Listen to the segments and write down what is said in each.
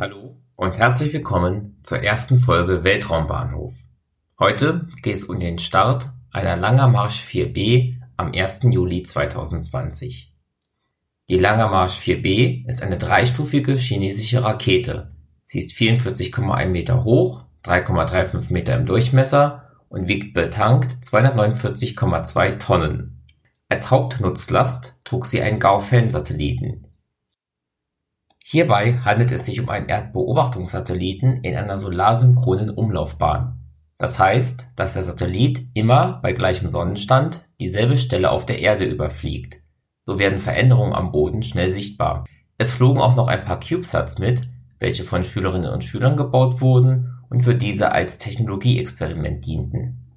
Hallo und herzlich willkommen zur ersten Folge Weltraumbahnhof. Heute geht es um den Start einer Langer Marsch 4B am 1. Juli 2020. Die Langer Marsch 4B ist eine dreistufige chinesische Rakete. Sie ist 44,1 Meter hoch, 3,35 Meter im Durchmesser und wiegt betankt 249,2 Tonnen. Als Hauptnutzlast trug sie einen Gaofen-Satelliten Hierbei handelt es sich um einen Erdbeobachtungssatelliten in einer solarsynchronen Umlaufbahn. Das heißt, dass der Satellit immer bei gleichem Sonnenstand dieselbe Stelle auf der Erde überfliegt. So werden Veränderungen am Boden schnell sichtbar. Es flogen auch noch ein paar CubeSats mit, welche von Schülerinnen und Schülern gebaut wurden und für diese als Technologieexperiment dienten.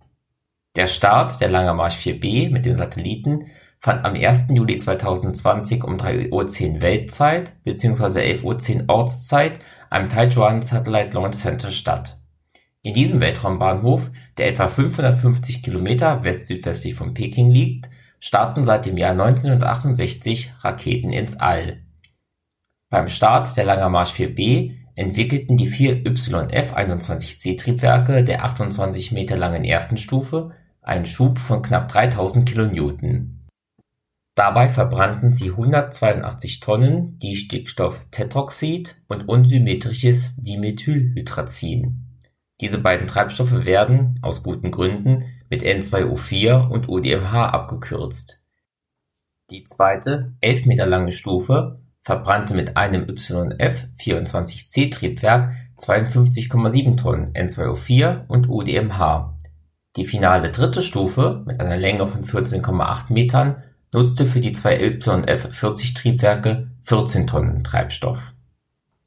Der Start der Lange Marsch 4B mit den Satelliten fand am 1. Juli 2020 um 3:10 Uhr Weltzeit bzw. 11:10 Uhr Ortszeit am Taichuan Satellite Launch Center statt. In diesem Weltraumbahnhof, der etwa 550 Kilometer west-südwestlich von Peking liegt, starten seit dem Jahr 1968 Raketen ins All. Beim Start der Langer Marsch 4B entwickelten die vier YF-21C-Triebwerke der 28 Meter langen ersten Stufe einen Schub von knapp 3000 Kilonewton Dabei verbrannten sie 182 Tonnen Distickstofftetroxid und unsymmetrisches Dimethylhydrazin. Diese beiden Treibstoffe werden, aus guten Gründen, mit N2O4 und ODMH abgekürzt. Die zweite, 11 Meter lange Stufe verbrannte mit einem YF-24C-Triebwerk 52,7 Tonnen N2O4 und ODMH. Die finale dritte Stufe mit einer Länge von 14,8 Metern nutzte für die zwei YF-40-Triebwerke 14 Tonnen Treibstoff.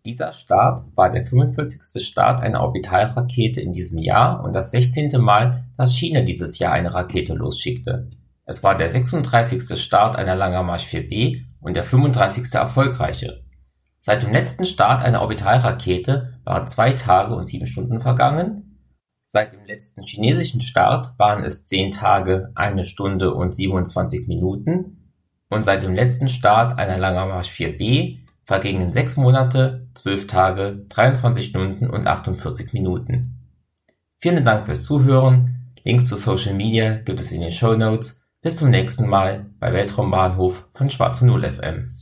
Dieser Start war der 45. Start einer Orbitalrakete in diesem Jahr und das 16. Mal, dass China dieses Jahr eine Rakete losschickte. Es war der 36. Start einer Langermarsch 4B und der 35. erfolgreiche. Seit dem letzten Start einer Orbitalrakete waren zwei Tage und sieben Stunden vergangen Seit dem letzten chinesischen Start waren es zehn Tage, eine Stunde und 27 Minuten und seit dem letzten Start einer Langermarsch 4B vergingen sechs Monate, zwölf Tage, 23 Stunden und 48 Minuten. Vielen Dank fürs Zuhören. Links zu Social Media gibt es in den Show Notes. Bis zum nächsten Mal bei Weltraumbahnhof von Schwarze Null FM.